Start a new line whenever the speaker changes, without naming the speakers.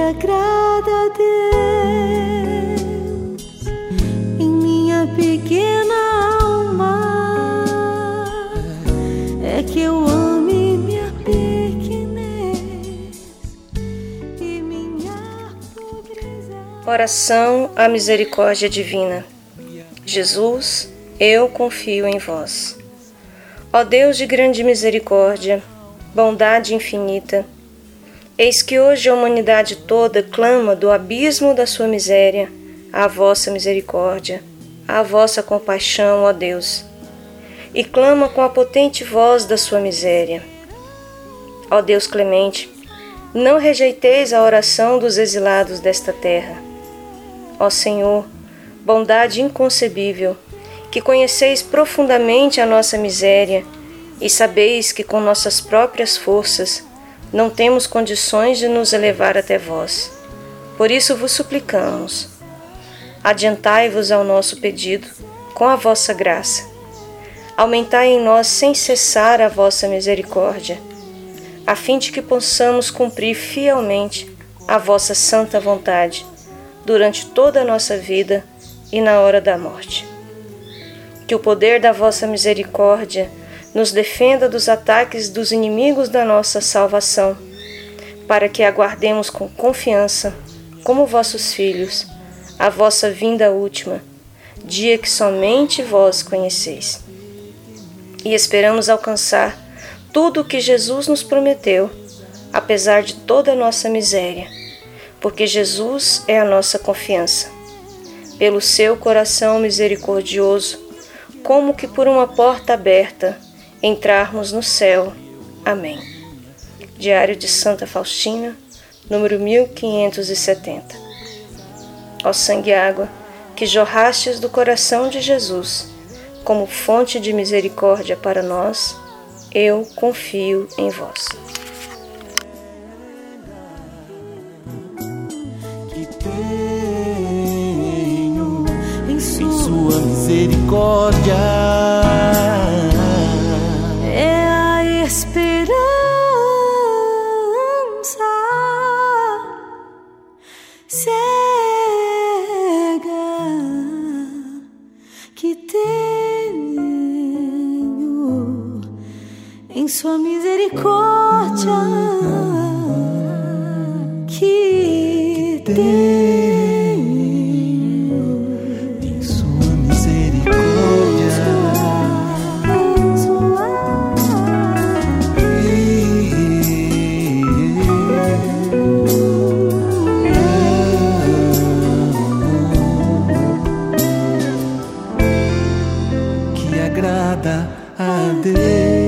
agrada a Deus em minha pequena alma é que eu ame minha pequenez e minha pobreza.
Oração à misericórdia divina. Jesus, eu confio em vós. Ó Deus de grande misericórdia, bondade infinita, eis que hoje a humanidade toda clama do abismo da sua miséria à vossa misericórdia, à vossa compaixão, ó Deus, e clama com a potente voz da sua miséria. Ó Deus clemente, não rejeiteis a oração dos exilados desta terra. Ó Senhor, bondade inconcebível, que conheceis profundamente a nossa miséria e sabeis que com nossas próprias forças não temos condições de nos elevar até vós. Por isso vos suplicamos, adiantai-vos ao nosso pedido com a vossa graça. Aumentai em nós sem cessar a vossa misericórdia, a fim de que possamos cumprir fielmente a vossa santa vontade durante toda a nossa vida e na hora da morte. Que o poder da vossa misericórdia nos defenda dos ataques dos inimigos da nossa salvação, para que aguardemos com confiança, como vossos filhos, a vossa vinda última, dia que somente vós conheceis. E esperamos alcançar tudo o que Jesus nos prometeu, apesar de toda a nossa miséria, porque Jesus é a nossa confiança. Pelo seu coração misericordioso, como que por uma porta aberta, entrarmos no céu. Amém. Diário de Santa Faustina, número 1570. Ó sangue e água, que jorrastes do coração de Jesus, como fonte de misericórdia para nós, eu confio em vós.
que tenho em Sua misericórdia.
Em Sua misericórdia que tenho
Em Sua misericórdia. Que agrada a Deus.